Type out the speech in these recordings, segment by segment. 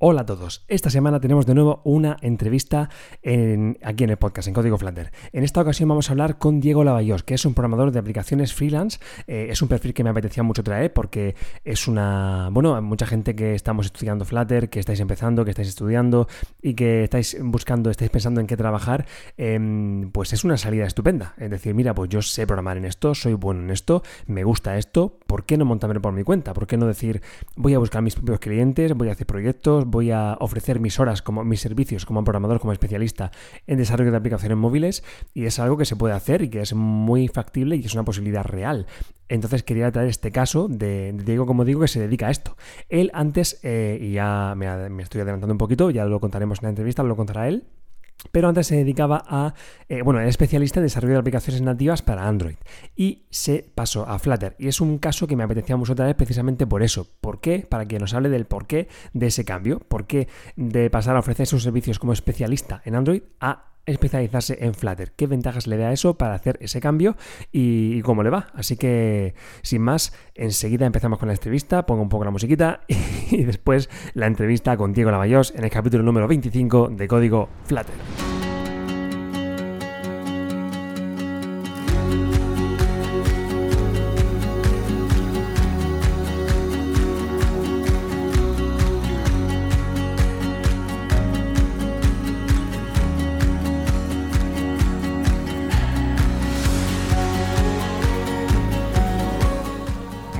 Hola a todos. Esta semana tenemos de nuevo una entrevista aquí en el podcast, en Código Flutter. En esta ocasión vamos a hablar con Diego Lavallós, que es un programador de aplicaciones freelance. Eh, es un perfil que me apetecía mucho traer porque es una. Bueno, mucha gente que estamos estudiando Flutter, que estáis empezando, que estáis estudiando y que estáis buscando, estáis pensando en qué trabajar, em, pues es una salida estupenda. Es decir, mira, pues yo sé programar en esto, soy bueno en esto, me gusta esto, ¿por qué no montarme por mi cuenta? ¿Por qué no decir, voy a buscar mis propios clientes, voy a hacer proyectos, voy a ofrecer mis horas, como mis servicios como programador, como especialista en desarrollo de aplicaciones móviles y es algo que se puede hacer y que es muy factible y que es una posibilidad real. Entonces quería traer este caso de, Diego, como digo, que se dedica a esto. Él antes, eh, y ya me, me estoy adelantando un poquito, ya lo contaremos en la entrevista, lo contará él. Pero antes se dedicaba a, eh, bueno, era especialista en desarrollo de aplicaciones nativas para Android y se pasó a Flutter. Y es un caso que me apetecía mucho vez precisamente por eso. ¿Por qué? Para que nos hable del porqué de ese cambio. ¿Por qué de pasar a ofrecer sus servicios como especialista en Android a especializarse en Flutter. ¿Qué ventajas le da eso para hacer ese cambio y, cómo le va? Así que, sin más, enseguida empezamos con la entrevista, pongo un poco la musiquita y, después la entrevista con Diego Lavallós en el capítulo número 25 de Código Flutter.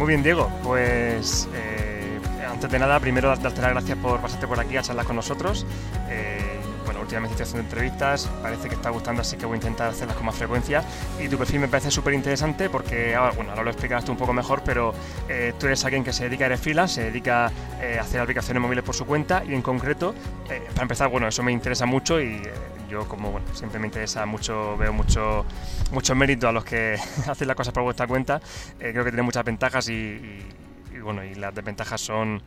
Bien, Diego. Pues eh, antes de nada, primero darte las gracias por pasarte por aquí a charlar con nosotros. Eh, bueno, últimamente estoy haciendo entrevistas, parece que está gustando, así que voy a intentar hacerlas con más frecuencia. Y tu perfil me parece súper interesante porque, ahora, bueno, ahora lo explicarás tú un poco mejor, pero eh, tú eres alguien que se dedica, eres freelance, se dedica a hacer aplicaciones móviles por su cuenta y en concreto, para empezar, bueno, eso me interesa mucho y yo como bueno, siempre me interesa mucho, veo mucho, mucho mérito a los que hacen las cosas por vuestra cuenta, eh, creo que tiene muchas ventajas y, bueno, y las desventajas son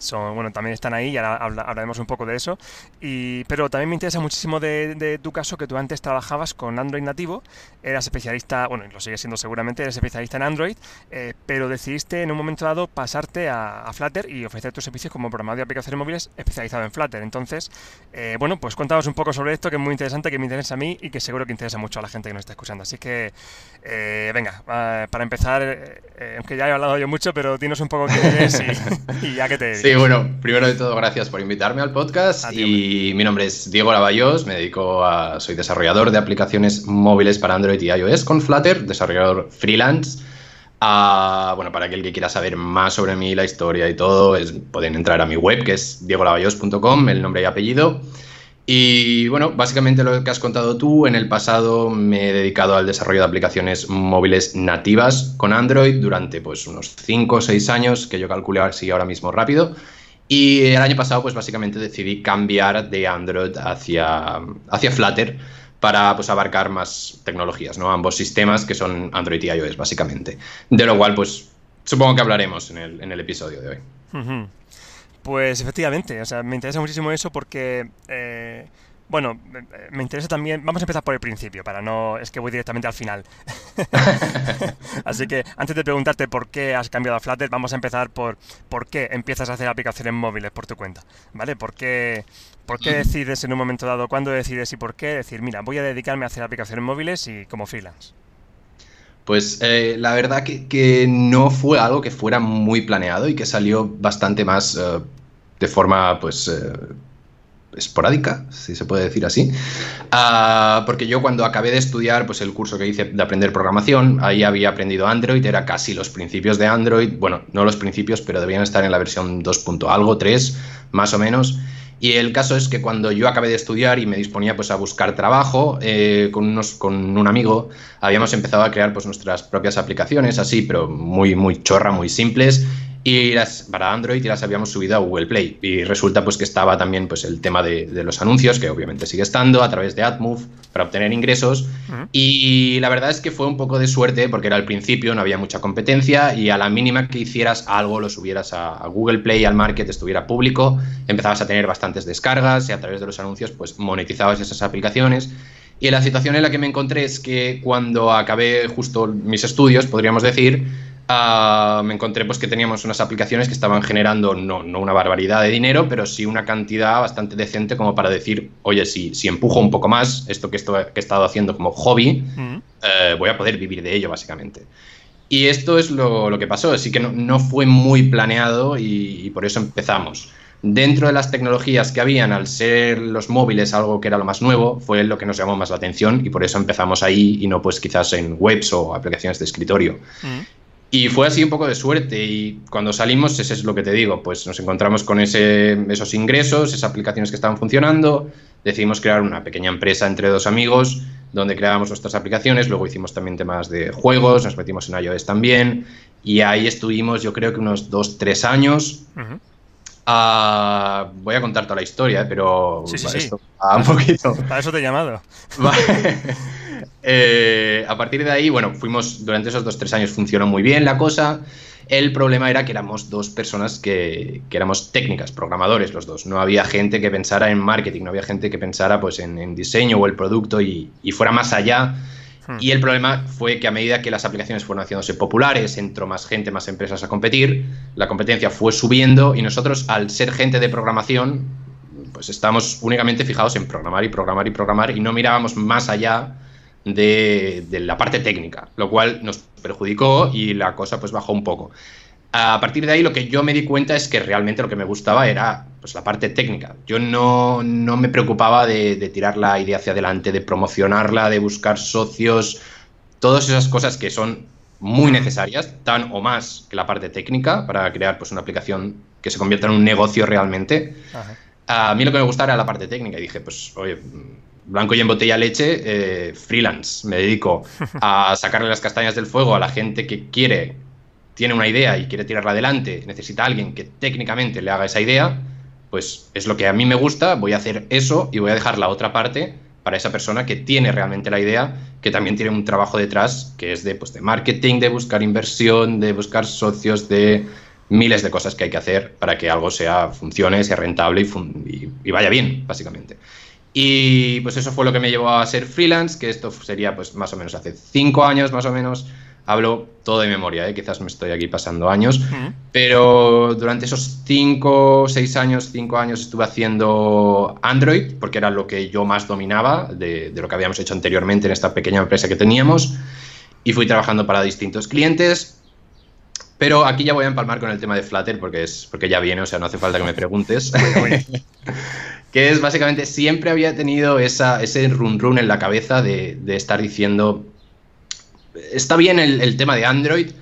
son, bueno, también están ahí y ahora hablaremos un poco de eso. Y, pero también me interesa muchísimo de, tu caso que tú antes trabajabas con Android nativo, eras especialista, bueno, lo sigues siendo seguramente, eres especialista en Android, eh, pero decidiste en un momento dado pasarte a, Flutter y ofrecer tus servicios como programador de aplicaciones móviles especializado en Flutter. Entonces, eh, bueno, pues cuéntanos un poco sobre esto que es muy interesante, que me interesa a mí y que seguro que interesa mucho a la gente que nos está escuchando. Así que, eh, venga, para empezar, aunque ya he hablado yo mucho, pero dinos un poco quién eres y, ya que te... Sí, bueno, primero de todo, gracias por invitarme al podcast. y mi nombre es Diego Lavallós, me dedico a. Soy desarrollador de aplicaciones móviles para Android y iOS con Flutter, desarrollador freelance. Ah, bueno, para aquel que quiera saber más sobre mí, la historia y todo, pueden entrar a mi web que es diegolavallos.com, el nombre y apellido. Y bueno, básicamente lo que has contado tú, en el pasado me he dedicado al desarrollo de aplicaciones móviles nativas con Android durante pues unos 5 o 6 años, que yo calculo así ahora mismo rápido. Y el año pasado pues básicamente decidí cambiar de Android hacia, hacia Flutter para pues, abarcar más tecnologías, ¿no? Ambos sistemas que son Android y iOS básicamente. De lo cual pues supongo que hablaremos en el, en el episodio de hoy. Pues efectivamente, o sea, me interesa muchísimo eso porque, eh, bueno, me interesa también, vamos a empezar por el principio, para no, es que voy directamente al final. Así que antes de preguntarte por qué has cambiado a Flutter, vamos a empezar por por qué empiezas a hacer aplicaciones móviles por tu cuenta, ¿vale? ¿Por qué, por qué decides en un momento dado, cuándo decides y por qué decir, mira, voy a dedicarme a hacer aplicaciones móviles y como freelance? Pues eh, la verdad que, no fue algo que fuera muy planeado y que salió bastante más eh, de forma, pues, eh, esporádica, si se puede decir así. Ah, porque yo cuando acabé de estudiar, pues el curso que hice de aprender programación, ahí había aprendido Android, era casi los principios de Android, bueno, no los principios, pero debían estar en la versión 2. algo, 3, más o menos. Y el caso es que cuando yo acabé de estudiar y me disponía pues a buscar trabajo eh, con, unos, con un amigo, habíamos empezado a crear pues nuestras propias aplicaciones, así, pero muy, muy chorra, muy simples y las, para Android y las habíamos subido a Google Play. Y resulta pues que estaba también pues el tema de, los anuncios, que obviamente sigue estando, a través de AdMove, para obtener ingresos. Y la verdad es que fue un poco de suerte, porque era al principio, no había mucha competencia, y a la mínima que hicieras algo, lo subieras a, Google Play, al market, estuviera público, empezabas a tener bastantes descargas y a través de los anuncios pues monetizabas esas aplicaciones. Y la situación en la que me encontré es que cuando acabé justo mis estudios, podríamos decir, ah, me encontré pues que teníamos unas aplicaciones que estaban generando no, no, una barbaridad de dinero, pero sí una cantidad bastante decente como para decir, oye, si, si empujo un poco más esto que, esto, que he estado haciendo como hobby, eh, voy a poder vivir de ello básicamente. Y esto es lo, lo que pasó, así que no, no fue muy planeado y, y por eso empezamos dentro de las tecnologías que habían, al ser los móviles algo que era lo más nuevo, fue lo que nos llamó más la atención y por eso empezamos ahí y no pues quizás en webs o aplicaciones de escritorio. Mm. Y fue así un poco de suerte y cuando salimos, ese es lo que te digo, pues nos encontramos con ese, esos ingresos, esas aplicaciones que estaban funcionando, decidimos crear una pequeña empresa entre dos amigos donde creábamos nuestras aplicaciones, luego hicimos también temas de juegos, nos metimos en iOS también y ahí estuvimos yo creo que unos dos, tres años. Ah, voy a contar toda la historia, pero sí, sí, sí. un poquito. Para eso te he llamado. eh, a partir de ahí, bueno, fuimos, durante esos dos, tres años funcionó muy bien la cosa. El problema era que éramos dos personas que, que, éramos técnicas, programadores los dos. No había gente que pensara en marketing, no había gente que pensara pues, en, en diseño o el producto y, y fuera más allá Hmm. Y el problema fue que a medida que las aplicaciones fueron haciéndose populares, entró más gente, más empresas a competir, la competencia fue subiendo y nosotros, al ser gente de programación, pues estábamos únicamente fijados en programar y programar y programar y no mirábamos más allá de, de la parte técnica, lo cual nos perjudicó y la cosa pues bajó un poco. A partir de ahí lo que yo me di cuenta es que realmente lo que me gustaba era pues, la parte técnica. Yo no, no me preocupaba de, de, tirar la idea hacia adelante, de promocionarla, de buscar socios, todas esas cosas que son muy necesarias, tan o más que la parte técnica para crear pues, una aplicación que se convierta en un negocio realmente. Ajá. A mí lo que me gustaba era la parte técnica y dije, pues oye, blanco y en botella leche, eh, freelance, me dedico a sacarle las castañas del fuego a la gente que quiere tiene una idea y quiere tirarla adelante, necesita a alguien que técnicamente le haga esa idea, pues es lo que a mí me gusta, voy a hacer eso y voy a dejar la otra parte para esa persona que tiene realmente la idea, que también tiene un trabajo detrás, que es de, pues, de marketing, de buscar inversión, de buscar socios, de miles de cosas que hay que hacer para que algo sea funcione, sea rentable y, y, y vaya bien, básicamente. Y pues eso fue lo que me llevó a ser freelance, que esto sería pues más o menos hace cinco años más o menos hablo todo de memoria, ¿eh? quizás me estoy aquí pasando años, pero durante esos 5, 6 años, 5 años estuve haciendo Android, porque era lo que yo más dominaba de, de, lo que habíamos hecho anteriormente en esta pequeña empresa que teníamos, y fui trabajando para distintos clientes. Pero aquí ya voy a empalmar con el tema de Flutter porque, es, porque ya viene, o sea, no hace falta que me preguntes. que es básicamente, siempre había tenido esa, ese run run en la cabeza de, de estar diciendo, está bien el, el, tema de Android,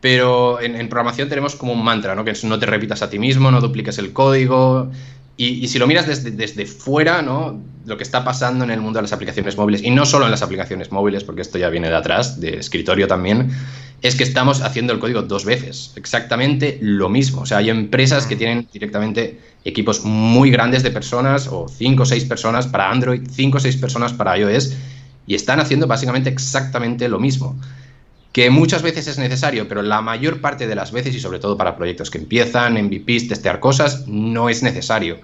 pero en, en, programación tenemos como un mantra, ¿no? Que es no te repitas a ti mismo, no dupliques el código. Y, y, si lo miras desde, desde fuera, ¿no? Lo que está pasando en el mundo de las aplicaciones móviles, y no solo en las aplicaciones móviles, porque esto ya viene de atrás, de escritorio también, es que estamos haciendo el código dos veces, exactamente lo mismo. O sea, hay empresas que tienen directamente equipos muy grandes de personas, o cinco o seis personas para Android, cinco o seis personas para iOS, y están haciendo básicamente exactamente lo mismo. Que muchas veces es necesario, pero la mayor parte de las veces, y sobre todo para proyectos que empiezan, MVPs, testear cosas, no es necesario.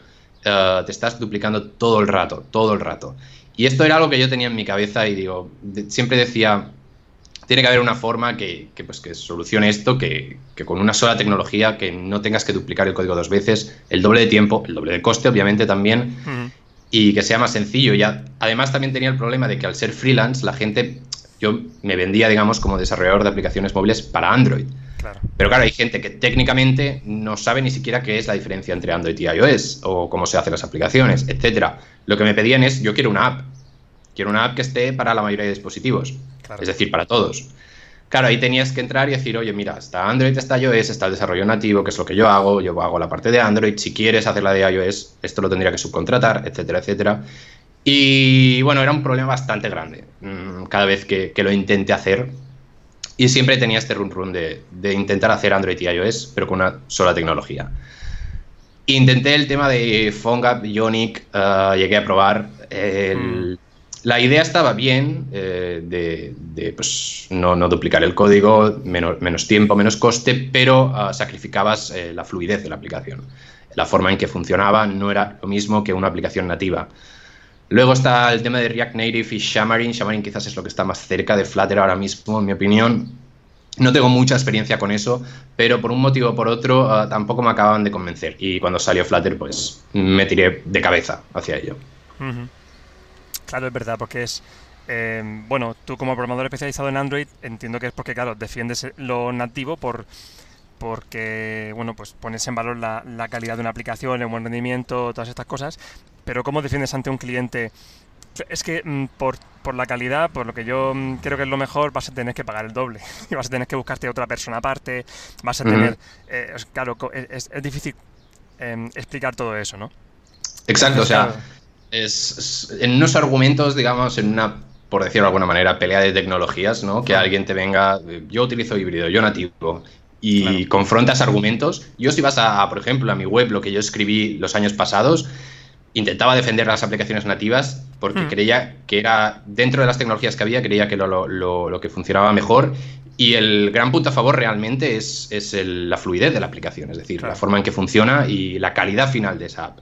Uh, te estás duplicando todo el rato, todo el rato. Y esto era algo que yo tenía en mi cabeza y digo, de, siempre decía, tiene que haber una forma que, que, pues, que solucione esto, que, que, con una sola tecnología, que no tengas que duplicar el código dos veces, el doble de tiempo, el doble de coste, obviamente también. Uh -huh y que sea más sencillo. Y además también tenía el problema de que al ser freelance la gente, yo me vendía, digamos, como desarrollador de aplicaciones móviles para Android. Claro. Pero claro, hay gente que técnicamente no sabe ni siquiera qué es la diferencia entre Android y iOS o cómo se hacen las aplicaciones, etcétera. Lo que me pedían es, yo quiero una app. Quiero una app que esté para la mayoría de dispositivos. Claro. Es decir, para todos. Claro, ahí tenías que entrar y decir, oye, mira, está Android, está iOS, está el desarrollo nativo, que es lo que yo hago, yo hago la parte de Android, si quieres hacer la de iOS, esto lo tendría que subcontratar, etcétera, etcétera. Y bueno, era un problema bastante grande mm, cada vez que, que lo intenté hacer. Y siempre tenía este run run de, de, intentar hacer Android y iOS, pero con una sola tecnología. Intenté el tema de PhoneGap, Ionic, uh, llegué a probar el... La idea estaba bien eh, de, de pues, no, no, duplicar el código, menos, menos tiempo, menos coste, pero uh, sacrificabas eh, la fluidez de la aplicación. La forma en que funcionaba no era lo mismo que una aplicación nativa. Luego está el tema de React Native y Xamarin. Xamarin quizás es lo que está más cerca de Flutter ahora mismo, en mi opinión. no tengo mucha experiencia con eso, pero por un motivo o por otro ah, tampoco me acababan de convencer. Y cuando salió Flutter, pues me tiré de cabeza hacia ello. Claro, es verdad, porque es... Eh, bueno, tú como programador especializado en Android, entiendo que es porque, claro, defiendes lo nativo por porque, bueno, pues pones en valor la, la calidad de una aplicación, el buen rendimiento, todas estas cosas, pero ¿cómo defiendes ante un cliente es que mm, por, por, la calidad, por lo que yo mm, creo que es lo mejor, vas a tener que pagar el doble. Y vas a tener que buscarte otra persona aparte. Vas a tener. Eh, claro, es, es difícil em, explicar todo eso, ¿no? Exacto, o sea, es, en unos argumentos, digamos, en una, por decirlo de alguna manera, pelea de tecnologías, ¿no? Que alguien te venga, yo utilizo híbrido, yo nativo, y confrontas argumentos. Yo si vas a, por ejemplo, a mi web, lo que yo escribí los años pasados, intentaba defender las aplicaciones nativas porque mm. creía que era, dentro de las tecnologías que había, creía que lo, lo, que funcionaba mejor. Y el gran punto a favor realmente es, es la fluidez de la aplicación, es decir, la forma en que funciona y la calidad final de esa app.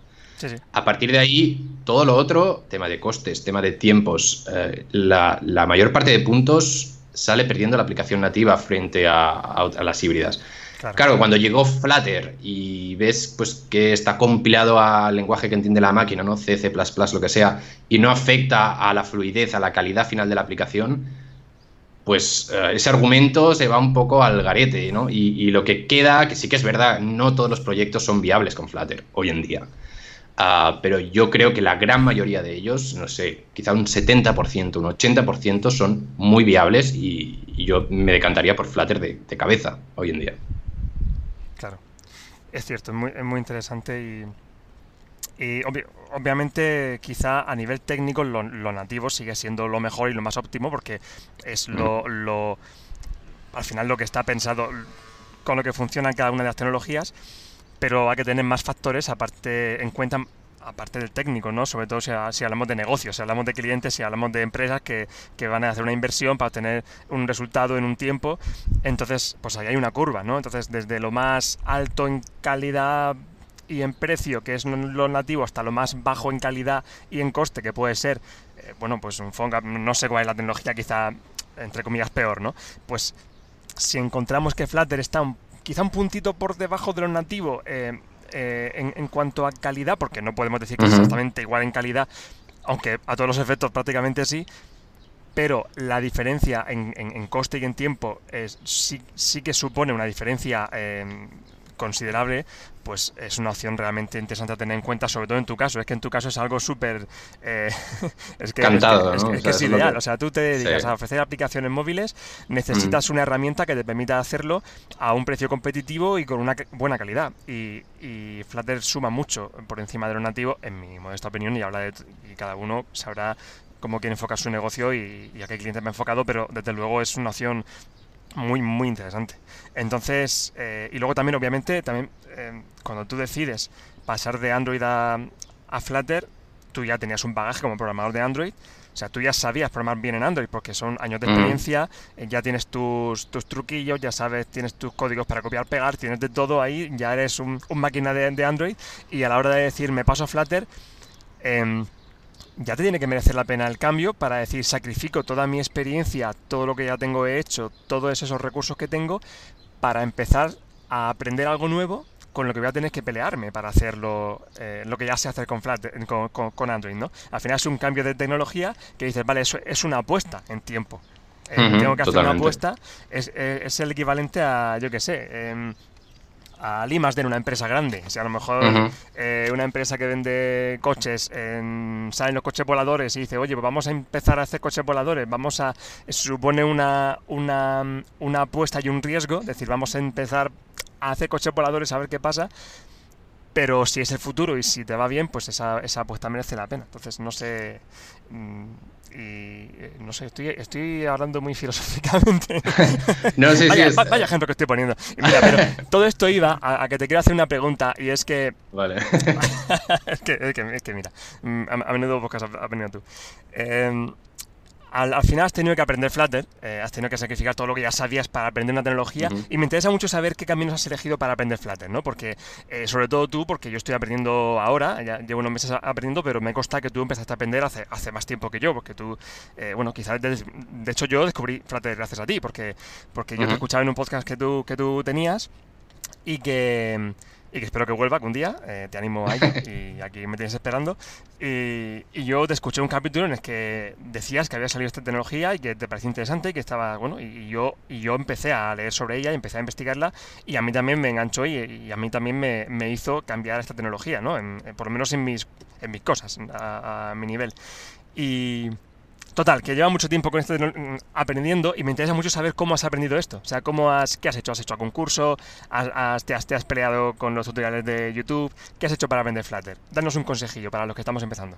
A partir de ahí, todo lo otro, tema de costes, tema de tiempos, eh, la, la, mayor parte de puntos sale perdiendo la aplicación nativa frente a, a las híbridas. Claro. cuando llegó Flutter y ves pues, que está compilado al lenguaje que entiende la máquina, ¿no? C, C, lo que sea, y no afecta a la fluidez, a la calidad final de la aplicación, pues eh, ese argumento se va un poco al garete, ¿no? Y, lo que queda, que sí que es verdad, no todos los proyectos son viables con Flutter hoy en día. Ah, pero yo creo que la gran mayoría de ellos, no sé, quizá un 70%, un 80% son muy viables y, yo me decantaría por Flutter de cabeza hoy en día. Es cierto, es muy, es muy interesante y, y obviamente quizá a nivel técnico lo, nativo sigue siendo lo mejor y lo más óptimo porque es lo, lo, al final lo que está pensado con lo que funciona cada una de las tecnologías, pero hay que tener más factores aparte en cuenta aparte del técnico, ¿no? Sobre todo si, si, hablamos de negocios, si hablamos de clientes, si hablamos de empresas que, que, van a hacer una inversión para obtener un resultado en un tiempo, entonces pues ahí hay una curva, ¿no? Entonces desde lo más alto en calidad y en precio, que es lo nativo, hasta lo más bajo en calidad y en coste, que puede ser, eh, bueno, pues un Fonga, no sé cuál es la tecnología, quizá, entre comillas, peor, ¿no? Pues si encontramos que Flutter está quizá un puntito por debajo de lo nativo, eh, eh, en, cuanto a calidad, porque no podemos decir que es exactamente igual en calidad, aunque a todos los efectos prácticamente sí, pero la diferencia en, coste y en tiempo es, sí, sí que supone una diferencia eh, considerable, pues es una opción realmente interesante a tener en cuenta, sobre todo en tu caso. Es que en tu caso es algo súper... Eh, es que, Cantado, es, que, es, ideal. O sea, tú te dedicas a ofrecer aplicaciones móviles, necesitas mm. una herramienta que te permita hacerlo a un precio competitivo y con una buena calidad. Y, y Flutter suma mucho por encima de lo nativo, en mi modesta opinión, y habla de... y cada uno sabrá cómo quiere enfocar su negocio y, y a qué cliente me ha enfocado, pero desde luego es una opción muy, muy interesante. Entonces, eh, y luego también, obviamente, también eh, cuando tú decides pasar de Android a, a, Flutter, tú ya tenías un bagaje como programador de Android. O sea, tú ya sabías programar bien en Android porque son años de mm. experiencia, eh, ya tienes tus, tus, truquillos, ya sabes, tienes tus códigos para copiar, pegar, tienes de todo ahí, ya eres un, máquina de, de, Android y a la hora de decir me paso a Flutter, eh, ya te tiene que merecer la pena el cambio para decir sacrifico toda mi experiencia, todo lo que ya tengo hecho, todos esos recursos que tengo para empezar a aprender algo nuevo con lo que voy a tener que pelearme para hacerlo, eh, lo que ya sé hacer con, Flat, con, Android, ¿no? Al final es un cambio de tecnología que dices, vale, eso es una apuesta en tiempo. Eh, tengo que hacer una apuesta, es, es, el equivalente a, yo qué sé, a Limas de una empresa grande. O sea, a lo mejor eh, una empresa que vende coches, en, salen los coches voladores y dice, oye, pues vamos a empezar a hacer coches voladores, vamos a... supone una, una, una apuesta y un riesgo, es decir, vamos a empezar a hacer coches voladores a ver qué pasa, pero si es el futuro y si te va bien, pues esa, esa apuesta merece la pena. Entonces, no sé... Mm, y eh, no sé, estoy, estoy hablando muy filosóficamente. no, sí, vaya, sí, vaya ejemplo que estoy poniendo. Mira, pero todo esto iba a, que te quiero hacer una pregunta y es que. Vale. es, que, es, que, es, que, mira, mm, a, menudo buscas a, venido tú. Em, al, final has tenido que aprender Flutter, eh, has tenido que sacrificar todo lo que ya sabías para aprender una tecnología y me interesa mucho saber qué caminos has elegido para aprender Flutter, ¿no? Porque, eh, sobre todo tú, porque yo estoy aprendiendo ahora, ya llevo unos meses aprendiendo, pero me consta que tú empezaste a aprender hace, hace más tiempo que yo, porque tú, eh, bueno, quizás, de, hecho yo descubrí Flutter gracias a ti, porque, porque yo te escuchaba en un podcast que tú, que tú tenías y que y que espero que vuelva algún día, eh, te animo a ello y aquí me tienes esperando. Y, yo te escuché un capítulo en el que decías que había salido esta tecnología y que te parecía interesante y que estaba, bueno, y yo, y yo empecé a leer sobre ella y empecé a investigarla y a mí también me enganchó y, a mí también me, me, hizo cambiar esta tecnología, ¿no? por lo menos en mis, en mis cosas, a, a mi nivel. Y, Total, que lleva mucho tiempo con esto mm, aprendiendo y me interesa mucho saber cómo has aprendido esto. O sea, cómo has, ¿qué has hecho? ¿Has hecho a concurso? ¿Has, te, has, ¿Te has peleado con los tutoriales de YouTube? ¿Qué has hecho para aprender Flutter? Danos un consejillo para los que estamos empezando.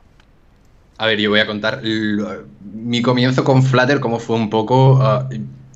A ver, yo voy a contar mi comienzo con Flutter, cómo fue un poco... Ah,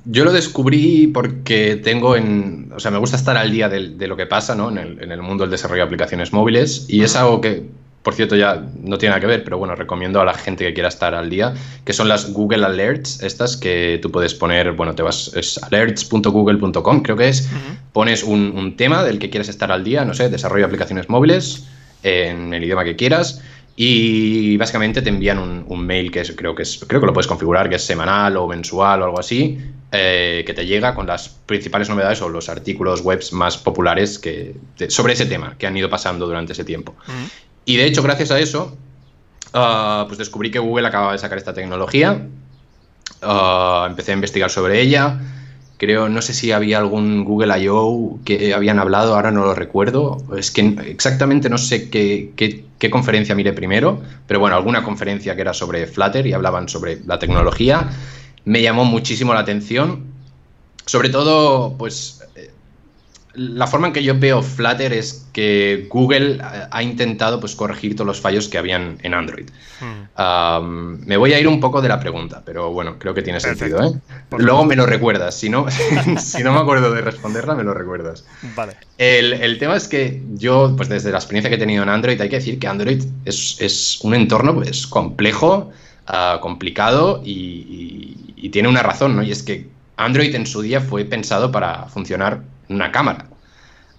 yo lo descubrí porque tengo en... O sea, me gusta estar al día de, lo que pasa ¿no? en, el, en el mundo del desarrollo de aplicaciones móviles y es algo que por cierto, ya no tiene nada que ver, pero bueno, recomiendo a la gente que quiera estar al día, que son las Google Alerts, estas que tú puedes poner, bueno, te vas, es alerts.google.com, creo que es, pones un, tema del que quieres estar al día, no sé, desarrollo de aplicaciones móviles en el idioma que quieras. Y básicamente te envían un, mail que es, creo que es, creo que lo puedes configurar, que es semanal o mensual o algo así, eh, que te llega con las principales novedades o los artículos webs más populares que, sobre ese tema que han ido pasando durante ese tiempo. Y de hecho, gracias a eso, ah, pues descubrí que Google acababa de sacar esta tecnología. Ah, empecé a investigar sobre ella. Creo, no sé si había algún Google I.O. que habían hablado, ahora no lo recuerdo. Es que exactamente no sé qué, qué, conferencia miré primero, pero bueno, alguna conferencia que era sobre Flutter y hablaban sobre la tecnología. Me llamó muchísimo la atención. Sobre todo, pues la forma en que yo veo Flutter es que Google ha intentado pues, corregir todos los fallos que habían en Android. Hmm. me voy a ir un poco de la pregunta, pero bueno, creo que tiene sentido. ¿eh? Luego me lo recuerdas. Si no, si no me acuerdo de responderla, me lo recuerdas. Vale. El, tema es que yo, pues desde la experiencia que he tenido en Android, hay que decir que Android es, un entorno pues, complejo, ah, complicado y, y tiene una razón, ¿no? Y es que Android en su día fue pensado para funcionar una cámara.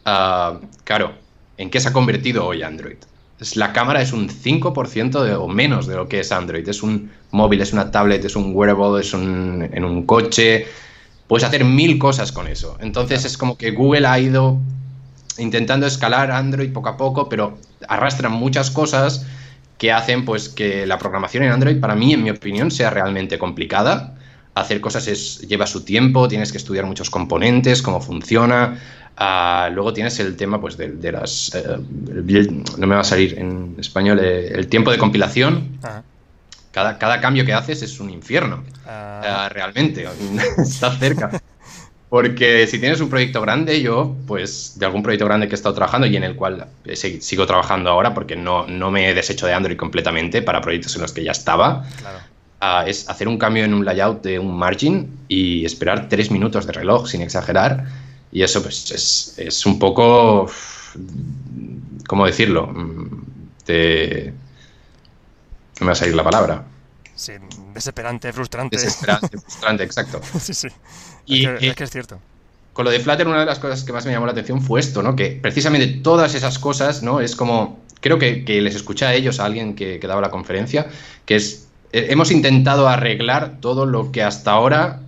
Ah, claro, ¿en qué se ha convertido hoy Android? la cámara es un 5% de, o menos de lo que es Android. Es un móvil, es una tablet, es un wearable, es un, en un coche. Puedes hacer mil cosas con eso. Entonces es como que Google ha ido intentando escalar Android poco a poco, pero arrastran muchas cosas que hacen pues que la programación en Android, para mí, en mi opinión, sea realmente complicada hacer cosas es, lleva su tiempo, tienes que estudiar muchos componentes, cómo funciona. Ah, luego tienes el tema pues, de, las... Eh, no me va a salir en español, eh, el tiempo de compilación. Cada, cada, cambio que haces es un infierno, ah. Ah, realmente, está cerca. Porque si tienes un proyecto grande, yo, pues, de algún proyecto grande que he estado trabajando y en el cual sigo trabajando ahora, porque no, no me he deshecho de Android completamente para proyectos en los que ya estaba, claro es hacer un cambio en un layout de un margin y esperar tres minutos de reloj, sin exagerar. Y eso pues es, un poco, ¿cómo decirlo? Mm, de... No me va a salir la palabra. Sí, desesperante, frustrante. Desesperante, frustrante, exacto. sí, sí. Y, es, que, es, cierto. Con lo de Flutter, una de las cosas que más me llamó la atención fue esto, ¿no? Que precisamente todas esas cosas, ¿no? Es como, creo que, les escuché a ellos, a alguien que, que daba la conferencia, que es hemos intentado arreglar todo lo que hasta ahora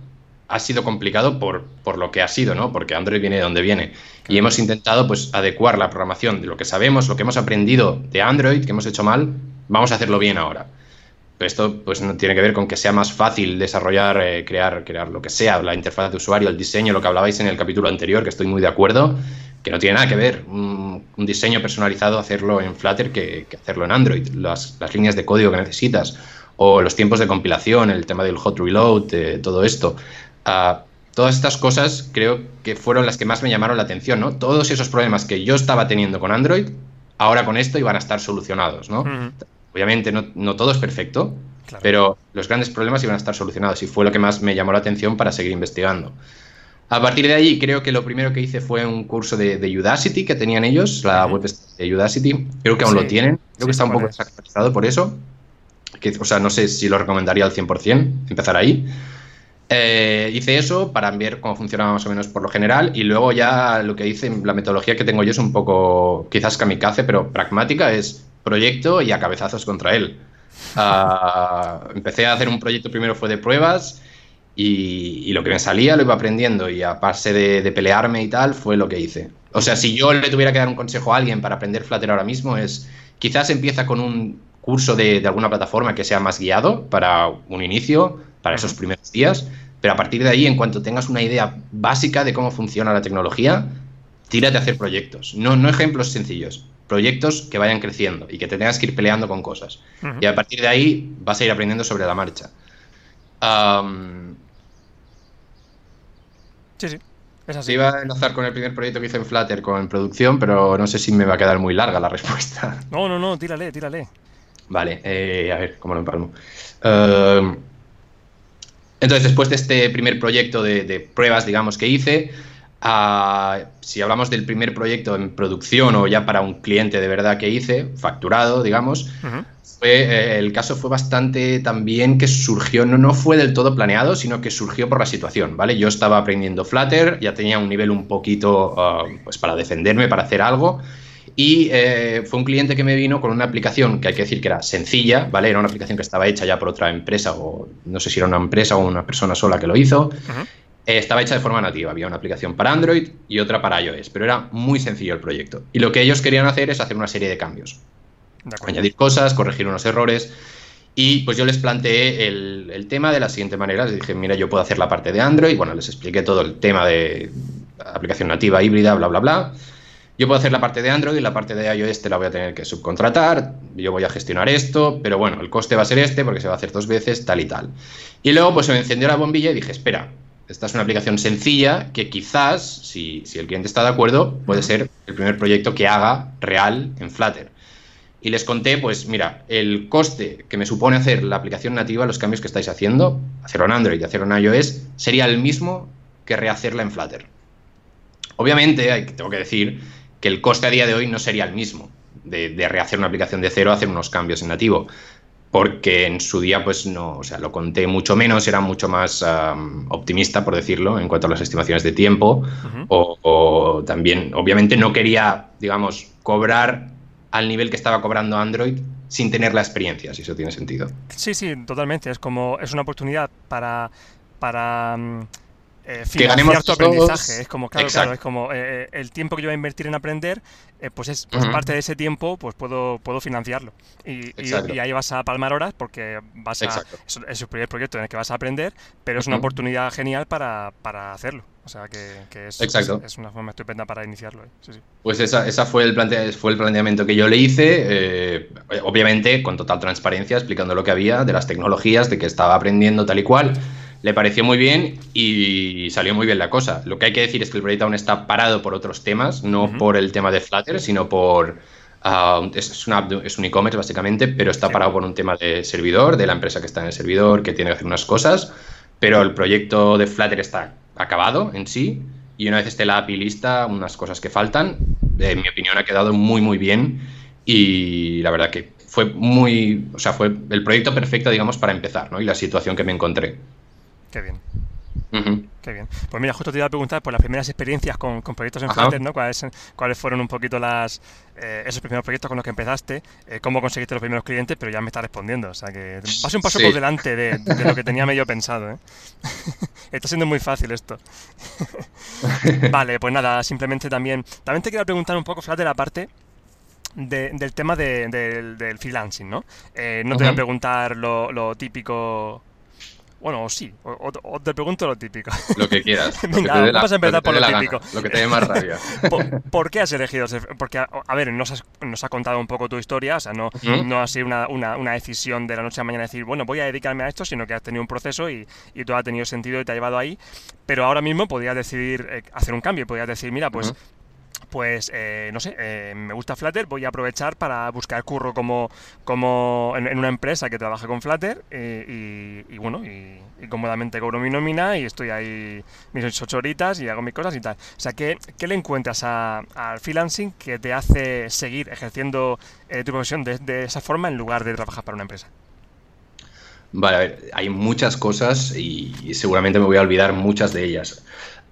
ha sido complicado por, por, lo que ha sido, ¿no? Porque Android viene de donde viene. Y hemos intentado, pues, adecuar la programación de lo que sabemos, lo que hemos aprendido de Android, que hemos hecho mal, vamos a hacerlo bien ahora. Esto, pues, no tiene que ver con que sea más fácil desarrollar, eh, crear, crear lo que sea, la interfaz de usuario, el diseño, lo que hablabais en el capítulo anterior, que estoy muy de acuerdo, que no tiene nada que ver un, diseño personalizado hacerlo en Flutter que, hacerlo en Android. Las, las líneas de código que necesitas o los tiempos de compilación, el tema del hot reload, todo esto. Ah, todas estas cosas creo que fueron las que más me llamaron la atención, ¿no? Todos esos problemas que yo estaba teniendo con Android, ahora con esto iban a estar solucionados, ¿no? Obviamente no, todo es perfecto, pero los grandes problemas iban a estar solucionados y fue lo que más me llamó la atención para seguir investigando. A partir de ahí, creo que lo primero que hice fue un curso de, Udacity que tenían ellos, la web de Udacity. Creo que aún lo tienen. Creo que está un poco desactualizado por eso. Que, o sea, no sé si lo recomendaría al 100%, empezar ahí. Eh, hice eso para ver cómo funcionaba más o menos por lo general y luego ya lo que hice, la metodología que tengo yo es un poco quizás kamikaze, pero pragmática, es proyecto y a cabezazos contra él. Ah, empecé a hacer un proyecto, primero fue de pruebas y, lo que me salía lo iba aprendiendo y a base de, pelearme y tal fue lo que hice. O sea, si yo le tuviera que dar un consejo a alguien para aprender Flutter ahora mismo es quizás empieza con un curso de, de alguna plataforma que sea más guiado para un inicio, para esos primeros días, pero a partir de ahí, en cuanto tengas una idea básica de cómo funciona la tecnología, tírate a hacer proyectos. No, no ejemplos sencillos, proyectos que vayan creciendo y que te tengas que ir peleando con cosas. Y a partir de ahí vas a ir aprendiendo sobre la marcha. sí, sí. Es así. Iba a enlazar con el primer proyecto que hice en Flutter con producción, pero no sé si me va a quedar muy larga la respuesta. No, no, no, tírale, tírale. Vale, eh, a ver, ¿cómo lo empalmo? Uh, entonces, después de este primer proyecto de, pruebas, digamos, que hice, ah, si hablamos del primer proyecto en producción o ya para un cliente de verdad que hice, facturado, digamos, eh, el caso fue bastante también que surgió, no, no fue del todo planeado, sino que surgió por la situación, ¿vale? Yo estaba aprendiendo Flutter, ya tenía un nivel un poquito, ah, pues para defenderme, para hacer algo, y eh, fue un cliente que me vino con una aplicación que hay que decir que era sencilla, ¿vale? Era una aplicación que estaba hecha ya por otra empresa, o no sé si era una empresa o una persona sola que lo hizo. Eh, estaba hecha de forma nativa. Había una aplicación para Android y otra para iOS, pero era muy sencillo el proyecto. Y lo que ellos querían hacer es hacer una serie de cambios. Añadir cosas, corregir unos errores. Y pues yo les planteé el, el, tema de la siguiente manera. Les dije, mira, yo puedo hacer la parte de Android. Bueno, les expliqué todo el tema de aplicación nativa, híbrida, bla, bla, bla. Yo puedo hacer la parte de Android y la parte de iOS te la voy a tener que subcontratar, yo voy a gestionar esto, pero bueno, el coste va a ser este porque se va a hacer dos veces, tal y tal. Y luego pues se me encendió la bombilla y dije, espera, esta es una aplicación sencilla que quizás, si, el cliente está de acuerdo, puede ser el primer proyecto que haga real en Flutter. Y les conté, pues mira, el coste que me supone hacer la aplicación nativa, los cambios que estáis haciendo, hacerlo en Android y hacerlo en iOS, sería el mismo que rehacerla en Flutter. Obviamente, tengo que decir que el coste a día de hoy no sería el mismo de, rehacer una aplicación de cero, hacer unos cambios en nativo. Porque en su día, pues no, o sea, lo conté mucho menos, era mucho más optimista, por decirlo, en cuanto a las estimaciones de tiempo. o, también, obviamente, no quería, digamos, cobrar al nivel que estaba cobrando Android sin tener la experiencia, si eso tiene sentido. Sí, sí, totalmente. Es como, es una oportunidad para, para eh, financiar tu aprendizaje. Es como, claro, claro, es como eh, eh, el tiempo que yo voy a invertir en aprender, eh, pues es pues parte de ese tiempo, pues puedo, puedo financiarlo. Y, y, ahí vas a palmar horas porque vas a. Es, es, el primer proyecto en el que vas a aprender, pero es una oportunidad genial para, para hacerlo. O sea que, que es, es, una forma estupenda para iniciarlo. Sí, sí. Pues esa, esa fue, el fue el planteamiento que yo le hice, obviamente con total transparencia, explicando lo que había de las tecnologías, de que estaba aprendiendo tal y cual le pareció muy bien y salió muy bien la cosa. Lo que hay que decir es que el Breakdown está parado por otros temas, no por el tema de Flutter, sino por... Uh, es, es, un e-commerce básicamente, pero está parado por un tema de servidor, de la empresa que está en el servidor, que tiene que hacer unas cosas, pero el proyecto de Flutter está acabado en sí y una vez esté la API lista, unas cosas que faltan, en mi opinión ha quedado muy muy bien y la verdad que fue muy, o sea, fue el proyecto perfecto, digamos, para empezar, ¿no? Y la situación que me encontré. Qué bien. Qué bien. Pues mira, justo te iba a preguntar por las primeras experiencias con, proyectos en Flutter, ¿no? ¿Cuáles, ¿Cuáles, fueron un poquito las eh, esos primeros proyectos con los que empezaste? Eh, ¿Cómo conseguiste los primeros clientes? Pero ya me estás respondiendo. O sea que pase un paso por delante de, lo que tenía medio pensado. ¿eh? Está siendo muy fácil esto. vale, pues nada, simplemente también. También te quería preguntar un poco, Flutter, aparte. De, del tema del, freelancing, ¿no? Eh, no te voy a preguntar lo, lo típico bueno, sí, o, te pregunto lo típico. Lo que quieras. Venga, vamos a empezar por lo típico. lo que te dé más rabia. ¿Por, qué has elegido? Porque, a ver, nos, has, nos ha contado un poco tu historia, o sea, no, no ha sido una, una, una, decisión de la noche a la mañana decir, bueno, voy a dedicarme a esto, sino que has tenido un proceso y, y todo ha tenido sentido y te ha llevado ahí. Pero ahora mismo podrías decidir eh, hacer un cambio, podrías decir, mira, pues pues eh, no sé, eh, me gusta Flutter, voy a aprovechar para buscar curro como, como en, una empresa que trabaja con Flutter eh, y, bueno, y, cómodamente cobro mi nómina y estoy ahí mis ocho horitas y hago mis cosas y tal. O sea, ¿qué, le encuentras al freelancing que te hace seguir ejerciendo tu profesión de, esa forma en lugar de trabajar para una empresa? Vale, a ver, hay muchas cosas y, seguramente me voy a olvidar muchas de ellas.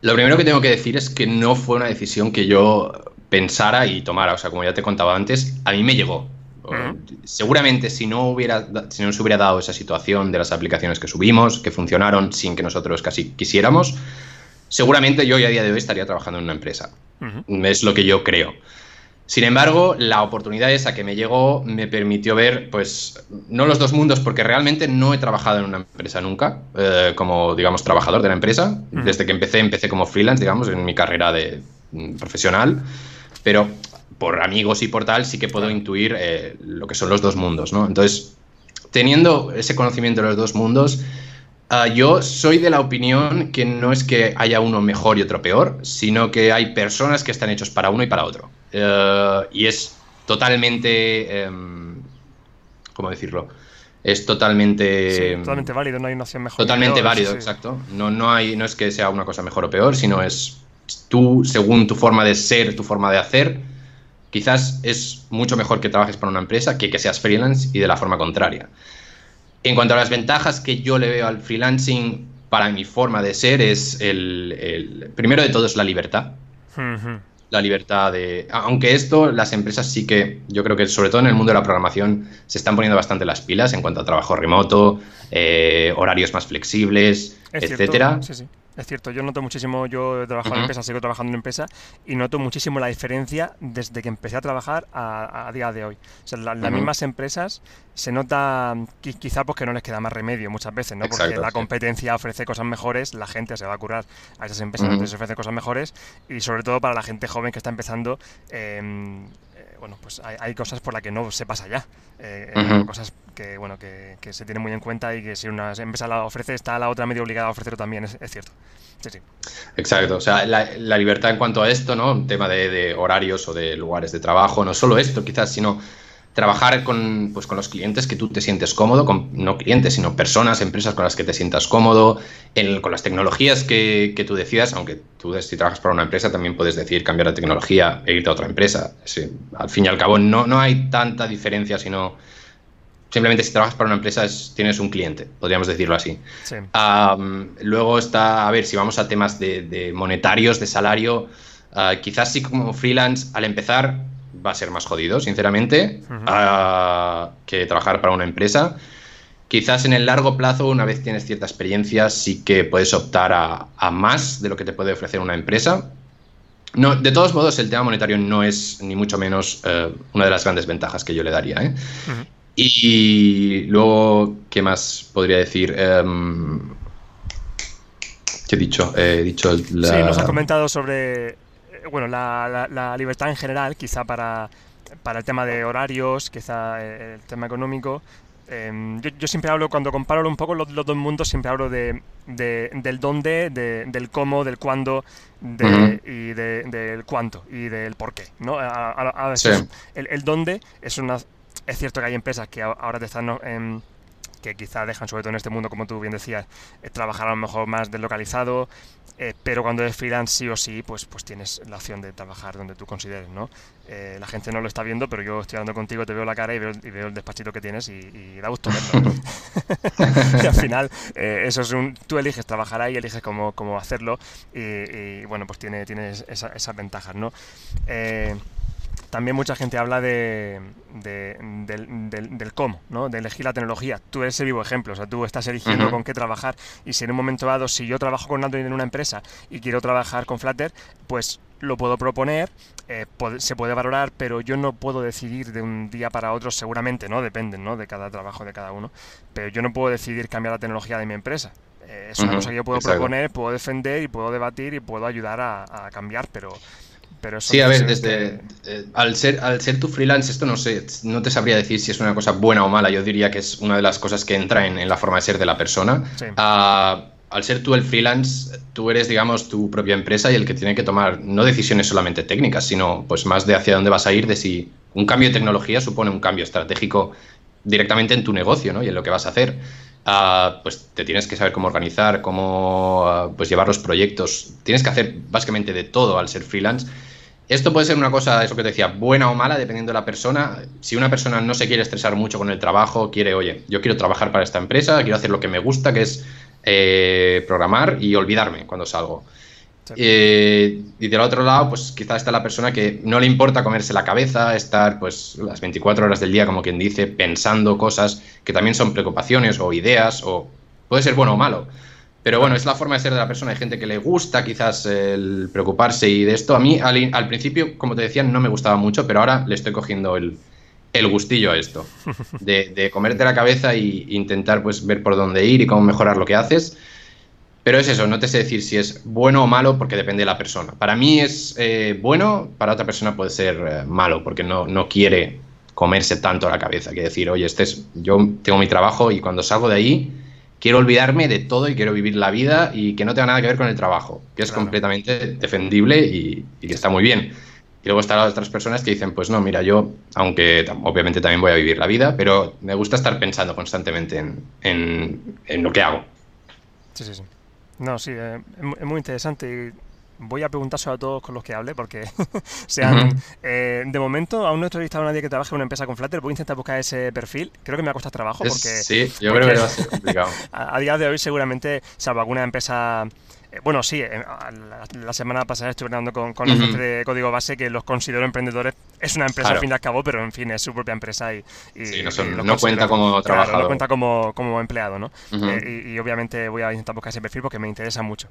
Lo primero que tengo que decir es que no fue una decisión que yo pensara y tomara. O sea, como ya te contaba antes, a mí me llegó. Seguramente si no, hubiera, si no se hubiera dado esa situación de las aplicaciones que subimos, que funcionaron sin que nosotros casi quisiéramos, seguramente yo ya a día de hoy estaría trabajando en una empresa. Es lo que yo creo. Sin embargo, la oportunidad esa que me llegó me permitió ver, pues, no los dos mundos, porque realmente no he trabajado en una empresa nunca, eh, como, digamos, trabajador de la empresa. Desde que empecé, empecé como freelance, digamos, en mi carrera de mm, profesional. Pero por amigos y por tal, sí que puedo intuir eh, lo que son los dos mundos, ¿no? Entonces, teniendo ese conocimiento de los dos mundos, ah, yo soy de la opinión que no es que haya uno mejor y otro peor, sino que hay personas que están hechos para uno y para otro. Eh, y es totalmente... Em, ¿Cómo decirlo? Es totalmente... Sí, totalmente válido, no hay una opción mejor. Totalmente válido, exacto. No, no, hay, no es que sea una cosa mejor o peor, sino es tú, según tu forma de ser, tu forma de hacer, quizás es mucho mejor que trabajes para una empresa que que seas freelance y de la forma contraria. En cuanto a las ventajas que yo le veo al freelancing para mi forma de ser es el, primero de todo es la libertad. La libertad de... Aunque esto, las empresas sí que, yo creo que sobre todo en el mundo de la programación, se están poniendo bastante las pilas en cuanto a trabajo remoto, eh, horarios más flexibles, etcétera. Sí, sí. Es cierto, yo noto muchísimo, yo he trabajado en empresa, sigo trabajando en empresa y noto muchísimo la diferencia desde que empecé a trabajar a, día de hoy. O sea, las mismas empresas se nota quizá pues que no les queda más remedio muchas veces, ¿no? Porque la competencia ofrece cosas mejores, la gente se va a curar. A esas empresas que ofrecen cosas mejores y sobre todo para la gente joven que está empezando, em, bueno, pues hay, cosas por las que no se pasa ya. Eh, eh, cosas que, bueno, que, se tienen muy en cuenta y que si una empresa la ofrece, está la otra medio obligada a ofrecerlo también, es, cierto. Sí, sí. Exacto, o sea, la, libertad en cuanto a esto, ¿no? Un tema de, de horarios o de lugares de trabajo, no solo esto quizás, sino trabajar con, pues, con los clientes que tú te sientes cómodo, con, no clientes, sino personas, empresas con las que te sientas cómodo, con las tecnologías que, que, tú decidas, aunque tú si trabajas para una empresa también puedes decir cambiar de tecnología e irte a otra empresa. al fin y al cabo no, no hay tanta diferencia, sino simplemente si trabajas para una empresa tienes un cliente, podríamos decirlo así. luego está, a ver, si vamos a temas de, monetarios, de salario, ah, quizás sí como freelance al empezar va a ser más jodido, sinceramente, que trabajar para una empresa. Quizás en el largo plazo, una vez tienes cierta experiencia, sí que puedes optar a, más de lo que te puede ofrecer una empresa. No, de todos modos, el tema monetario no es ni mucho menos eh, una de las grandes ventajas que yo le daría. ¿eh? Y luego, ¿qué más podría decir? Em, ¿Qué he dicho? He dicho la... Sí, nos has comentado sobre bueno, la, libertad en general, quizá para, el tema de horarios, quizá eh, el tema económico. Em, yo, siempre hablo, cuando comparo un poco los, dos mundos, siempre hablo de, del dónde, del cómo, del cuándo y del cuánto y del por qué. ¿no? A, veces el, dónde es una... Es cierto que hay empresas que ahora te están... que quizá dejan, sobre todo en este mundo, como tú bien decías, eh, trabajar a lo mejor más deslocalizado, eh, pero cuando eres freelance sí o sí, pues, pues tienes la opción de trabajar donde tú consideres, ¿no? Eh, la gente no lo está viendo, pero yo estoy hablando contigo, te veo la cara y veo, y veo el despachito que tienes y, da gusto verlo. y al final, eh, eso es un... Tú eliges trabajar ahí, eliges cómo, cómo hacerlo y, bueno, pues tiene, tienes esas ventajas, ¿no? También mucha gente habla de, del, cómo, ¿no? de elegir la tecnología. Tú eres el vivo ejemplo, o sea, tú estás eligiendo con qué trabajar y si en un momento dado, si yo trabajo con Android en una empresa y quiero trabajar con Flutter, pues lo puedo proponer, eh, se puede valorar, pero yo no puedo decidir de un día para otro, seguramente, ¿no? Depende, ¿no? De cada trabajo de cada uno, pero yo no puedo decidir cambiar la tecnología de mi empresa. Eh, es una cosa que yo puedo proponer, puedo defender y puedo debatir y puedo ayudar a cambiar, pero sí, a ver, desde eh, al ser al ser tu freelance esto no sé, no te sabría decir si es una cosa buena o mala. Yo diría que es una de las cosas que entra en, la forma de ser de la persona. Ah, al ser tú el freelance, tú eres, digamos, tu propia empresa y el que tiene que tomar no decisiones solamente técnicas, sino pues más de hacia dónde vas a ir, de si un cambio de tecnología supone un cambio estratégico directamente en tu negocio ¿no? y en lo que vas a hacer. Ah, pues te tienes que saber cómo organizar, cómo pues llevar los proyectos. Tienes que hacer básicamente de todo al ser freelance. Esto puede ser una cosa, eso que te decía, buena o mala, dependiendo de la persona. Si una persona no se quiere estresar mucho con el trabajo, quiere, oye, yo quiero trabajar para esta empresa, quiero hacer lo que me gusta, que es eh, programar y olvidarme cuando salgo. Eh, y del otro lado, pues quizá está la persona que no le importa comerse la cabeza, estar pues las 24 horas del día, como quien dice, pensando cosas que también son preocupaciones o ideas, o puede ser bueno o malo. Pero bueno, es la forma de ser de la persona. Hay gente que le gusta quizás el preocuparse y de esto. A mí al, principio, como te decía, no me gustaba mucho, pero ahora le estoy cogiendo el, gustillo a esto. De, comerte la cabeza e intentar pues ver por dónde ir y cómo mejorar lo que haces. Pero es eso, no te sé decir si es bueno o malo porque depende de la persona. Para mí es eh, bueno, para otra persona puede ser eh, malo porque no, no quiere comerse tanto la cabeza. Que decir, oye, este es, yo tengo mi trabajo y cuando salgo de ahí quiero olvidarme de todo y quiero vivir la vida y que no tenga nada que ver con el trabajo, que es completamente defendible y, que está muy bien. Y luego están las otras personas que dicen, pues no, mira, yo, aunque obviamente también voy a vivir la vida, pero me gusta estar pensando constantemente en, lo que hago. Sí, sí, sí. No, sí, eh, es muy interesante voy a preguntar sobre a todos con los que hable, porque sean. Eh, de momento, aún no he entrevistado a nadie que trabaje en una empresa con Flutter. Voy a intentar buscar ese perfil. Creo que me va a costar trabajo. porque Sí, yo creo que va a ser complicado. A, día de hoy, seguramente, salvo alguna empresa. Eh, bueno, sí, eh, la, semana pasada estuve hablando con, con gente de código base que los considero emprendedores. Es una empresa al fin y al cabo, pero en fin, es su propia empresa y, no, cuenta como trabajador. no cuenta como, como empleado, ¿no? y, y, obviamente voy a intentar buscar ese perfil porque me interesa mucho.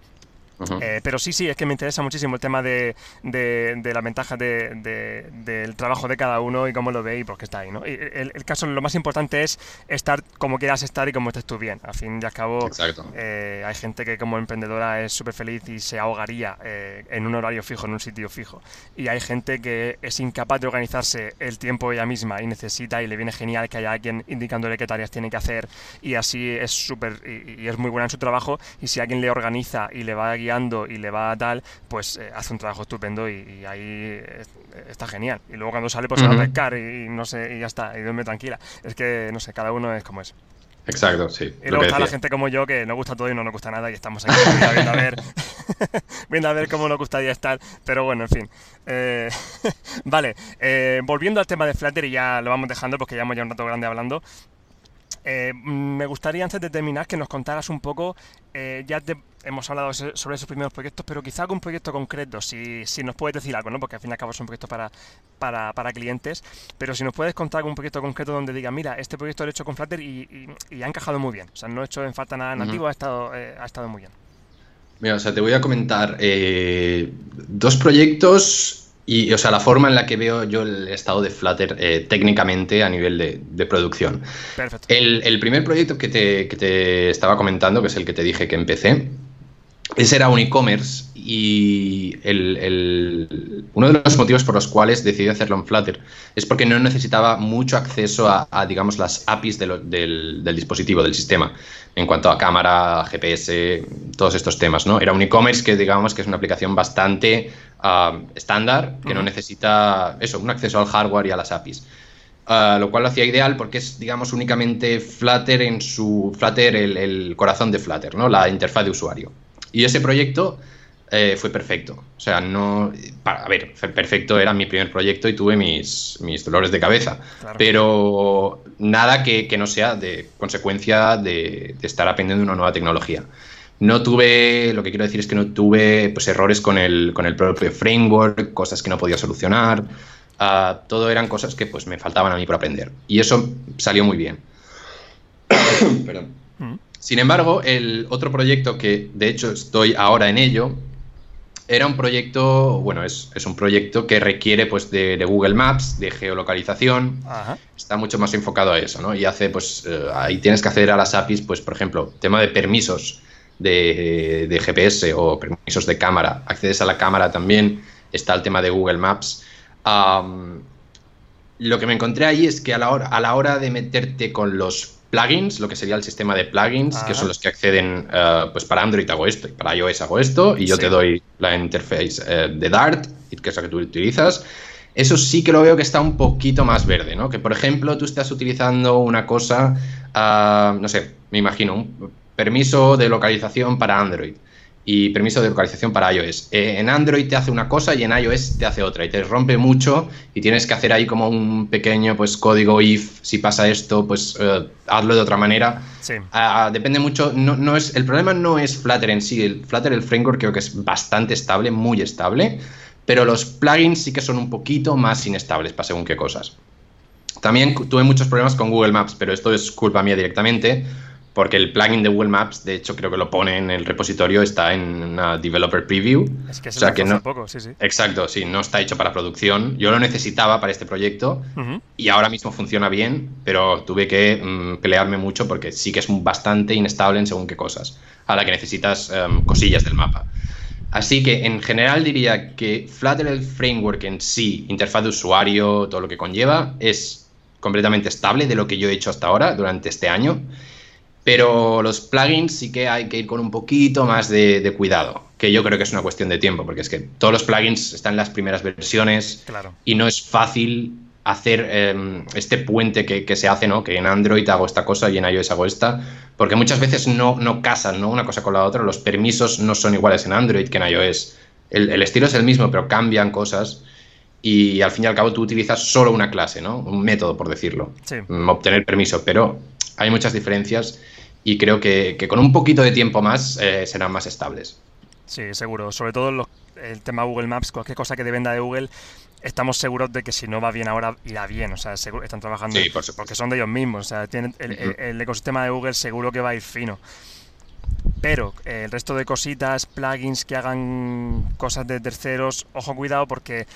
Eh, pero sí, sí, es que me interesa muchísimo el tema de, de, la ventaja de, del trabajo de cada uno y cómo lo ve y por qué está ahí. ¿no? el, caso, lo más importante es estar como quieras estar y como estés tú bien. Al fin y al cabo, eh, hay gente que como emprendedora es súper feliz y se ahogaría eh, en un horario fijo, en un sitio fijo. Y hay gente que es incapaz de organizarse el tiempo ella misma y necesita y le viene genial que haya alguien indicándole qué tareas tiene que hacer y así es súper y, y, es muy buena en su trabajo y si alguien le organiza y le va a y le va tal, pues eh, hace un trabajo estupendo y, ahí está genial. Y luego cuando sale, pues se va a pescar y, no sé, y ya está, y duerme tranquila. Es que, no sé, cada uno es como es. Exacto, sí. Y luego está la gente como yo que nos gusta todo y no nos gusta nada y estamos aquí viendo a ver, viendo a ver cómo nos gustaría estar. Pero bueno, en fin. Eh, vale, eh, volviendo al tema de Flutter y ya lo vamos dejando porque ya hemos ya un rato grande hablando. Eh, me gustaría antes de terminar que nos contaras un poco, eh, ya hemos hablado sobre esos primeros proyectos, pero quizá algún proyecto concreto, si, si nos puedes decir algo, ¿no? porque al fin y al cabo son proyectos para, para, para, clientes, pero si nos puedes contar algún proyecto concreto donde diga, mira, este proyecto lo he hecho con Flutter y, y, ha encajado muy bien, o sea, no he hecho en falta nada nativo, ha, estado, eh, ha estado muy bien. Mira, o sea, te voy a comentar dos proyectos y, o sea, la forma en la que veo yo el estado de Flutter eh, técnicamente a nivel de, producción. Perfecto. El, primer proyecto que te, que te, estaba comentando, que es el que te dije que empecé, ese era un e-commerce y el, uno de los motivos por los cuales decidí hacerlo en Flutter es porque no necesitaba mucho acceso a, digamos, las APIs del, dispositivo, del sistema, en cuanto a cámara, GPS, todos estos temas, ¿no? Era un e-commerce que, digamos, que es una aplicación bastante ah, estándar, que no necesita, eso, un acceso al hardware y a las APIs. Ah, lo cual lo hacía ideal porque es, digamos, únicamente Flutter en su, Flutter el, el corazón de Flutter, ¿no? La interfaz de usuario. Y ese proyecto eh, fue perfecto. O sea, no. Para, a ver, perfecto era mi primer proyecto y tuve mis, mis dolores de cabeza. Pero nada que, no sea de consecuencia de, estar aprendiendo una nueva tecnología. No tuve, lo que quiero decir es que no tuve pues, errores con el, con el propio framework, cosas que no podía solucionar. Ah, todo eran cosas que pues, me faltaban a mí por aprender. Y eso salió muy bien. Perdón. Mm. Sin embargo, el otro proyecto que de hecho estoy ahora en ello era un proyecto, bueno, es, un proyecto que requiere pues de, Google Maps, de geolocalización, está mucho más enfocado a eso, ¿no? Y hace, pues, eh, ahí tienes que acceder a las APIs, pues, por ejemplo, tema de permisos de, GPS o permisos de cámara, accedes a la cámara también, está el tema de Google Maps. lo que me encontré ahí es que a la hora, a la hora de meterte con los plugins, lo que sería el sistema de plugins, que son los que acceden, eh, pues para Android hago esto y para iOS hago esto, y yo te doy la interface eh, de Dart, que es la que tú utilizas. Eso sí que lo veo que está un poquito más verde, ¿no? Que por ejemplo tú estás utilizando una cosa, ah, no sé, me imagino, un permiso de localización para Android. Y permiso de localización para iOS. Eh, en Android te hace una cosa y en iOS te hace otra y te rompe mucho y tienes que hacer ahí como un pequeño pues código if, si pasa esto, pues eh, hazlo de otra manera. Sí. Ah, depende mucho, no, no, es, el problema no es Flutter en sí, el Flutter, el framework creo que es bastante estable, muy estable, pero los plugins sí que son un poquito más inestables para según qué cosas. También tuve muchos problemas con Google Maps, pero esto es culpa mía directamente porque el plugin de Google Maps, de hecho creo que lo pone en el repositorio, está en una developer preview. Es que, o se sea lanzó que no, poco, sí, sí. Exacto, sí, no está hecho para producción. Yo lo necesitaba para este proyecto y ahora mismo funciona bien, pero tuve que mm, pelearme mucho porque sí que es bastante inestable en según qué cosas, a la que necesitas em, cosillas del mapa. Así que en general diría que Flutter, el framework en sí, interfaz de usuario, todo lo que conlleva, es completamente estable de lo que yo he hecho hasta ahora durante este año. Pero los plugins sí que hay que ir con un poquito más de, de cuidado, que yo creo que es una cuestión de tiempo, porque es que todos los plugins están en las primeras versiones Claro. y no es fácil hacer eh, este puente que, que se hace, ¿no? Que en Android hago esta cosa y en iOS hago esta, porque muchas veces no, no casan, ¿no? Una cosa con la otra, los permisos no son iguales en Android que en iOS. El, el estilo es el mismo, pero cambian cosas y al fin y al cabo tú utilizas solo una clase, ¿no? Un método, por decirlo. Sí. Mm, Obtener permiso, pero hay muchas diferencias y creo que, que con un poquito de tiempo más eh, serán más estables. Sí, seguro. Sobre todo los- el tema Google Maps, cualquier cosa que dependa de Google, estamos seguros de que si no va bien ahora, irá bien. O sea, seguro, están trabajando Sí, por supuesto. porque son de ellos mismos. O sea, tienen el, el- Ujú. el ecosistema de Google seguro que va a ir fino. Pero eh, el resto de cositas, plugins que hagan cosas de terceros, ojo cuidado porque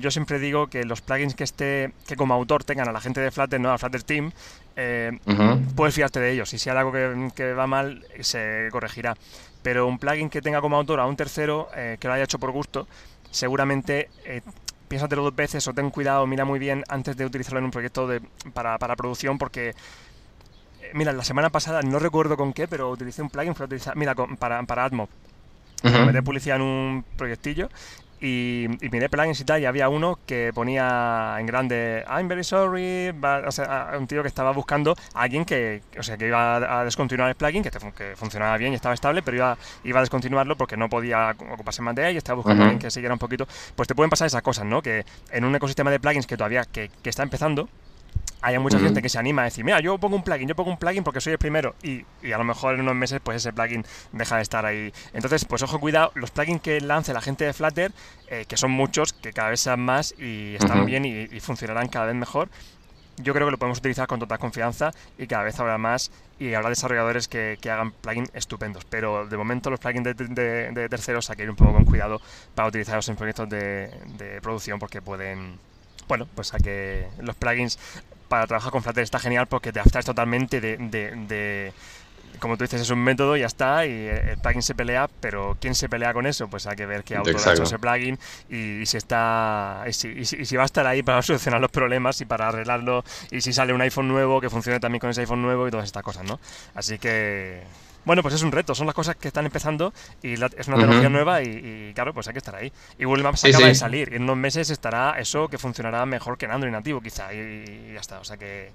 yo siempre digo que los plugins que esté que como autor tengan a la gente de Flutter, no a Flutter Team, eh, puedes fiarte de ellos. Y si hay algo que, que va mal, se corregirá. Pero un plugin que tenga como autor a un tercero, eh, que lo haya hecho por gusto, seguramente eh, piénsatelo dos veces o ten cuidado, mira muy bien antes de utilizarlo en un proyecto de, para, para producción, porque. Mira, la semana pasada no recuerdo con qué, pero utilicé un plugin para utilizar, mira, con- para, para AdMob. Ujú. Meter publicidad en un proyectillo y, y miré plugins y tal y había uno que ponía en grande I'm very sorry, o sea, un tío que estaba buscando a alguien que, o sea, que iba a descontinuar el plugin, que, te que funcionaba bien y estaba estable, pero iba, iba a descontinuarlo porque no podía ocuparse más de él y estaba buscando a alguien que siguiera un poquito. Pues te pueden pasar esas cosas, ¿no? Que en un ecosistema de plugins que todavía que, que está empezando, haya mucha gente que se anima a decir, mira, yo pongo un plugin, yo pongo un plugin porque soy el primero y, y a lo mejor en unos meses pues ese plugin deja de estar ahí. Entonces, pues ojo, cuidado, los plugins que lance la gente de Flutter, eh, que son muchos, que cada vez sean más y están bien y, y funcionarán cada vez mejor, yo creo que lo podemos utilizar con total confianza y cada vez habrá más y habrá desarrolladores que, que hagan plugins estupendos. Pero de momento los plugins de, de- de terceros hay que ir un poco con cuidado para utilizarlos en proyectos de, de producción porque pueden... Bueno, pues a que los plugins para trabajar con Flutter está genial porque te abstraes totalmente de, de- de- como tú dices, es un método y ya está, y el plugin se pelea, pero ¿quién se pelea con eso? Pues hay que ver qué autor ha hecho ese plugin y, y si está y si, y si- y si va a estar ahí para solucionar los problemas y para arreglarlo, y si sale un iPhone nuevo que funcione también con ese iPhone nuevo y todas estas cosas, ¿no? Así que, bueno, pues es un reto, son las cosas que están empezando y la- es una tecnología nueva y, y, claro, pues hay que estar ahí. Y Google Maps Sí, acaba sí. de salir, y en unos meses estará eso que funcionará mejor que en Android nativo quizá y, y ya está, o sea que,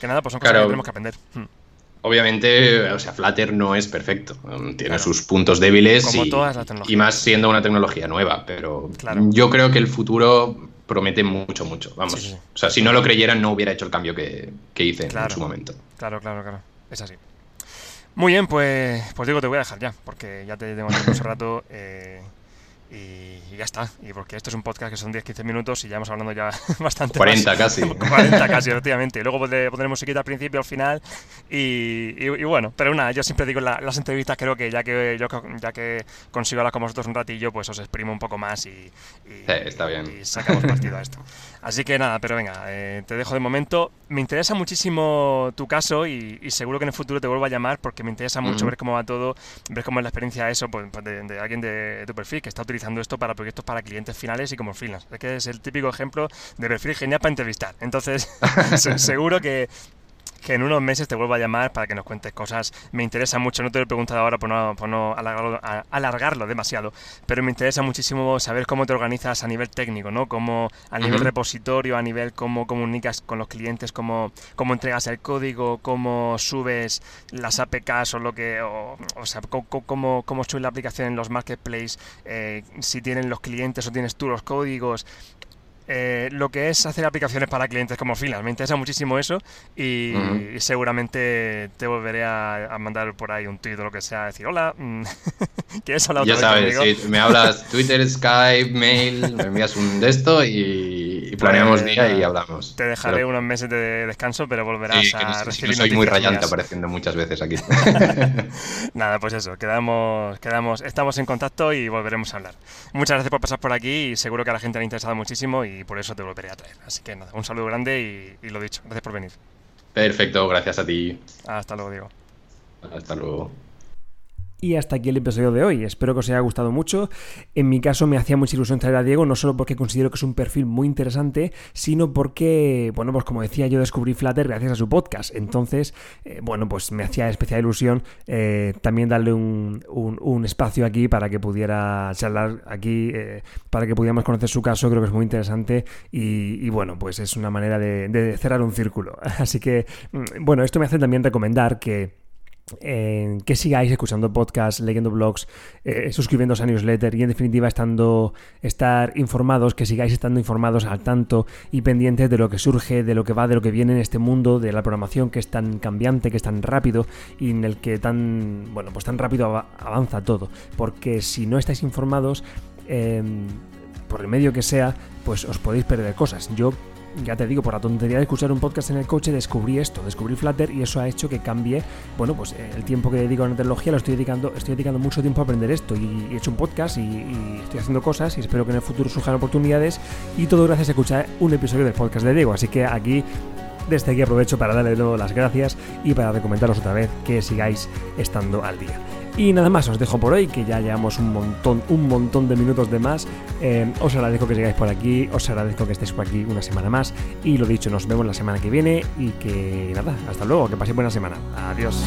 que nada, pues son cosas Claro. que tenemos que aprender. Hmm. Obviamente, o sea, Flutter no es perfecto. um, Tiene Claro. sus puntos débiles Como y, todas las tecnologías. y más siendo una tecnología nueva, pero Claro. yo creo que el futuro promete mucho, mucho. Vamos, Sí, sí, sí. o sea, si no lo creyeran no hubiera hecho el cambio que, que hice Claro. en su momento. Claro, claro, claro. Es así. Muy bien, pues, pues digo, te voy a dejar ya, porque ya te tengo aquí mucho rato eh, y, y ya está. Y porque esto es un podcast que son 10-15 minutos y ya hemos hablando ya bastante 40 más. casi. 40 casi, efectivamente. Luego pondré, pondré musiquita al principio, al final. Y, y- y bueno, pero nada, yo siempre digo la- las entrevistas, creo que ya que yo ya que consigo hablar con vosotros un ratillo, pues os exprimo un poco más y, y- está bien. y sacamos partido a esto. Así que nada, pero venga, eh, te dejo de momento. Me interesa muchísimo tu caso y, y seguro que en el futuro te vuelvo a llamar porque me interesa mucho ver cómo va todo, ver cómo es la experiencia eso pues, de, de alguien de, tu perfil que está utilizando esto para proyectos para clientes finales y como freelance. Es que es el típico ejemplo de perfil genial para entrevistar. Entonces, se- seguro que, que en unos meses te vuelvo a llamar para que nos cuentes cosas. Me interesa mucho, no te lo he preguntado ahora por no, por no alargarlo, demasiado, pero me interesa muchísimo saber cómo te organizas a nivel técnico, ¿no? Cómo a nivel repositorio, a nivel cómo comunicas con los clientes, cómo, cómo entregas el código, cómo subes las APKs o lo que, o, sea, cómo, cómo, subes la aplicación en los marketplaces, eh, si tienen los clientes o tienes tú los códigos, eh, lo que es hacer aplicaciones para clientes como filas. Me interesa muchísimo eso y, seguramente te volveré a, mandar por ahí un tweet o lo que sea, decir hola, ¿quieres hablar Ya sabes, si me hablas Twitter, Skype, mail, me envías un de esto y, planeamos pues, día y hablamos. Te dejaré unos meses de descanso, pero volverás a recibir Soy muy rayante apareciendo muchas veces aquí. Nada, pues eso, quedamos, quedamos, estamos en contacto y volveremos a hablar. Muchas gracias por pasar por aquí y seguro que a la gente le ha interesado muchísimo y por eso te volveré a traer. Así que nada, un saludo grande y, y lo dicho, gracias por venir. Perfecto, gracias a ti. Hasta luego, Diego. Hasta luego. Y hasta aquí el episodio de hoy. Espero que os haya gustado mucho. En mi caso me hacía mucha ilusión traer a Diego, no solo porque considero que es un perfil muy interesante, sino porque, bueno, pues como decía, yo descubrí Flutter gracias a su podcast. Entonces, eh, bueno, pues me hacía especial ilusión eh, también darle un, espacio aquí para que pudiera charlar aquí, eh, para que pudiéramos conocer su caso. Creo que es muy interesante y, bueno, pues es una manera de cerrar un círculo. Así que, mm, bueno, esto me hace también recomendar que que sigáis escuchando podcasts, leyendo blogs, eh, suscribiéndose a newsletter y en definitiva estando estar informados, que sigáis estando informados al tanto y pendientes de lo que surge, de lo que va, de lo que viene en este mundo de la programación que es tan cambiante, que es tan rápido y en el que tan bueno pues tan rápido avanza todo. Porque si no estáis informados em, por el medio que sea, pues os podéis perder cosas. Yo ya te digo, por la tontería de escuchar un podcast en el coche, descubrí esto, descubrí Flutter y eso ha hecho que cambie, bueno, pues eh, el tiempo que dedico a la tecnología lo estoy dedicando, estoy dedicando mucho tiempo a aprender esto y, he hecho un podcast y, estoy haciendo cosas y espero que en el futuro surjan oportunidades y todo gracias a escuchar un episodio del podcast de Diego, así que aquí desde aquí aprovecho para darle de nuevo las gracias y para recomendaros otra vez que sigáis estando al día. Y nada más, os dejo por hoy, que ya llevamos un montón, un montón de minutos de más. Eh, os agradezco que sigáis por aquí, os agradezco que estéis por aquí una semana más. Y lo dicho, nos vemos la semana que viene y que nada, hasta luego, que paséis buena semana. Adiós.